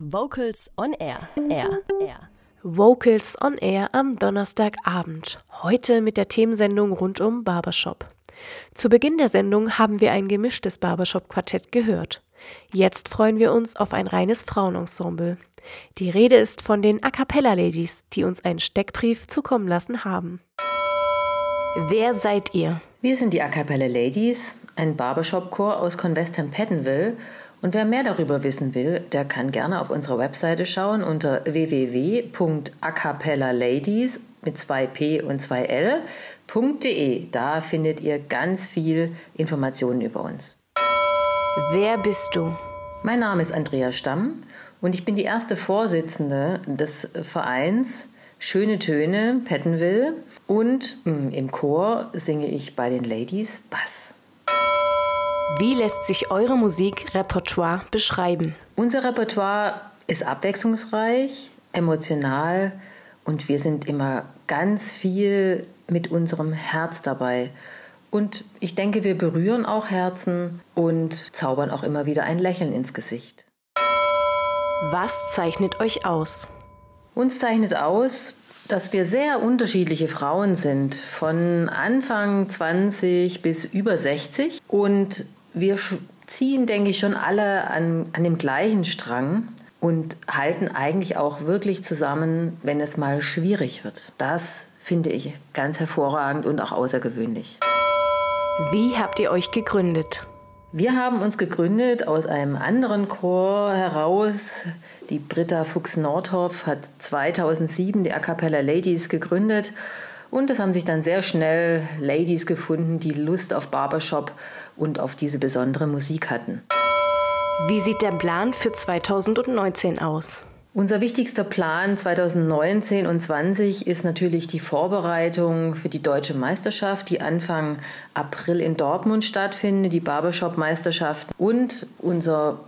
Vocals on Air. Air. Air. Vocals on Air am Donnerstagabend. Heute mit der Themensendung rund um Barbershop. Zu Beginn der Sendung haben wir ein gemischtes Barbershop-Quartett gehört. Jetzt freuen wir uns auf ein reines Frauenensemble. Die Rede ist von den A Cappella Ladies, die uns einen Steckbrief zukommen lassen haben. Wer seid ihr? Wir sind die A Cappella Ladies, ein Barbershop-Chor aus Convestham Pettenville und wer mehr darüber wissen will, der kann gerne auf unserer Webseite schauen unter www.acapellaladies mit 2p und 2l.de. Da findet ihr ganz viel Informationen über uns. Wer bist du? Mein Name ist Andrea Stamm und ich bin die erste Vorsitzende des Vereins Schöne Töne Pettenville und hm, im Chor singe ich bei den Ladies Bass. Wie lässt sich eure Musikrepertoire beschreiben? Unser Repertoire ist abwechslungsreich, emotional und wir sind immer ganz viel mit unserem Herz dabei. Und ich denke, wir berühren auch Herzen und zaubern auch immer wieder ein Lächeln ins Gesicht. Was zeichnet euch aus? Uns zeichnet aus, dass wir sehr unterschiedliche Frauen sind, von Anfang 20 bis über 60 und wir ziehen, denke ich, schon alle an, an dem gleichen Strang und halten eigentlich auch wirklich zusammen, wenn es mal schwierig wird. Das finde ich ganz hervorragend und auch außergewöhnlich. Wie habt ihr euch gegründet? Wir haben uns gegründet aus einem anderen Chor heraus. Die Britta Fuchs-Nordhoff hat 2007 die A Cappella Ladies gegründet und es haben sich dann sehr schnell Ladies gefunden, die Lust auf Barbershop und auf diese besondere Musik hatten. Wie sieht der Plan für 2019 aus? Unser wichtigster Plan 2019 und 2020 ist natürlich die Vorbereitung für die deutsche Meisterschaft, die Anfang April in Dortmund stattfindet, die Barbershop-Meisterschaft. Und unser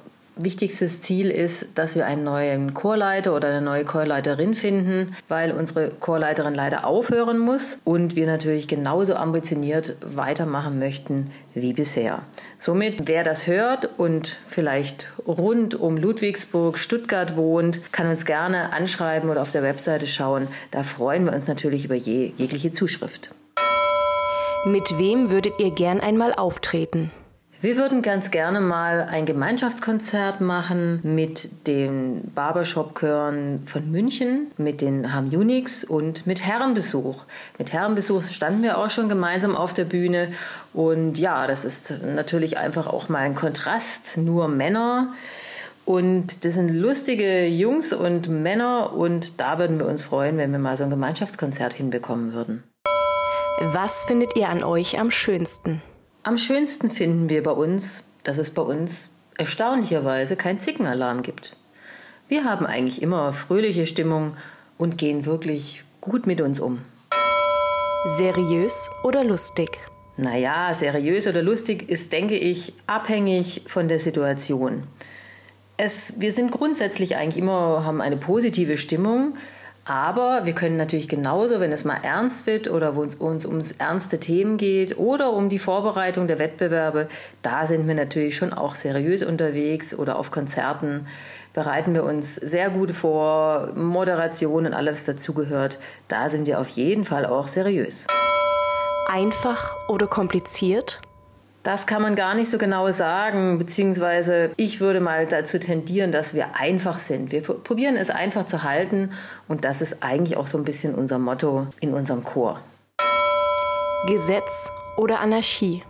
Wichtigstes Ziel ist, dass wir einen neuen Chorleiter oder eine neue Chorleiterin finden, weil unsere Chorleiterin leider aufhören muss und wir natürlich genauso ambitioniert weitermachen möchten wie bisher. Somit, wer das hört und vielleicht rund um Ludwigsburg, Stuttgart wohnt, kann uns gerne anschreiben oder auf der Webseite schauen. Da freuen wir uns natürlich über je, jegliche Zuschrift. Mit wem würdet ihr gern einmal auftreten? Wir würden ganz gerne mal ein Gemeinschaftskonzert machen mit den Barbershop-Chören von München, mit den Ham Unix und mit Herrenbesuch. Mit Herrenbesuch standen wir auch schon gemeinsam auf der Bühne und ja, das ist natürlich einfach auch mal ein Kontrast, nur Männer. Und das sind lustige Jungs und Männer und da würden wir uns freuen, wenn wir mal so ein Gemeinschaftskonzert hinbekommen würden. Was findet ihr an euch am schönsten? Am schönsten finden wir bei uns, dass es bei uns erstaunlicherweise kein Zickenalarm gibt. Wir haben eigentlich immer fröhliche Stimmung und gehen wirklich gut mit uns um. Seriös oder lustig? Naja, seriös oder lustig ist, denke ich, abhängig von der Situation. Es, wir sind grundsätzlich eigentlich immer, haben eine positive Stimmung, aber wir können natürlich genauso, wenn es mal ernst wird oder wo es uns ums ernste Themen geht oder um die Vorbereitung der Wettbewerbe, da sind wir natürlich schon auch seriös unterwegs oder auf Konzerten bereiten wir uns sehr gut vor, Moderation und alles dazugehört. Da sind wir auf jeden Fall auch seriös. Einfach oder kompliziert? Das kann man gar nicht so genau sagen, beziehungsweise ich würde mal dazu tendieren, dass wir einfach sind. Wir probieren es einfach zu halten und das ist eigentlich auch so ein bisschen unser Motto in unserem Chor. Gesetz oder Anarchie?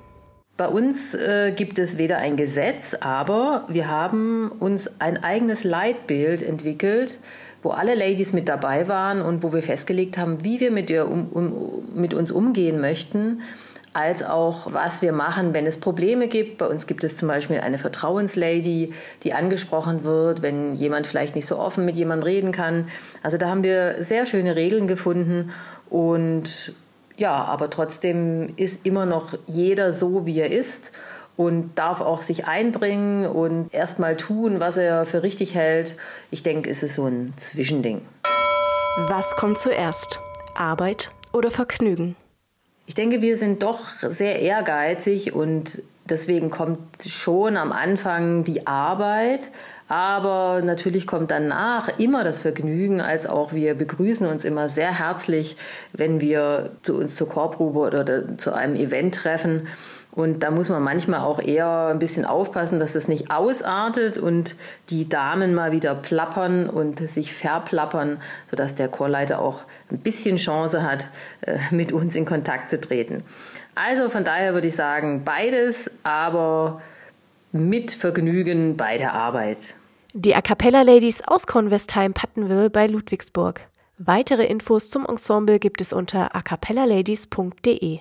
Bei uns äh, gibt es weder ein Gesetz, aber wir haben uns ein eigenes Leitbild entwickelt, wo alle Ladies mit dabei waren und wo wir festgelegt haben, wie wir mit, ihr um, um, mit uns umgehen möchten als auch was wir machen, wenn es Probleme gibt. Bei uns gibt es zum Beispiel eine Vertrauenslady, die angesprochen wird, wenn jemand vielleicht nicht so offen mit jemandem reden kann. Also da haben wir sehr schöne Regeln gefunden und ja, aber trotzdem ist immer noch jeder so, wie er ist und darf auch sich einbringen und erstmal tun, was er für richtig hält. Ich denke, es ist so ein Zwischending. Was kommt zuerst? Arbeit oder Vergnügen? Ich denke, wir sind doch sehr ehrgeizig und deswegen kommt schon am Anfang die Arbeit, Aber natürlich kommt danach immer das Vergnügen, als auch wir begrüßen uns immer sehr herzlich, wenn wir zu uns zur Chorprobe oder zu einem Event treffen. Und da muss man manchmal auch eher ein bisschen aufpassen, dass das nicht ausartet und die Damen mal wieder plappern und sich verplappern, sodass der Chorleiter auch ein bisschen Chance hat, äh, mit uns in Kontakt zu treten. Also von daher würde ich sagen, beides, aber mit Vergnügen bei der Arbeit. Die A Cappella Ladies aus Convestheim Pattenwil bei Ludwigsburg. Weitere Infos zum Ensemble gibt es unter acapellaladies.de.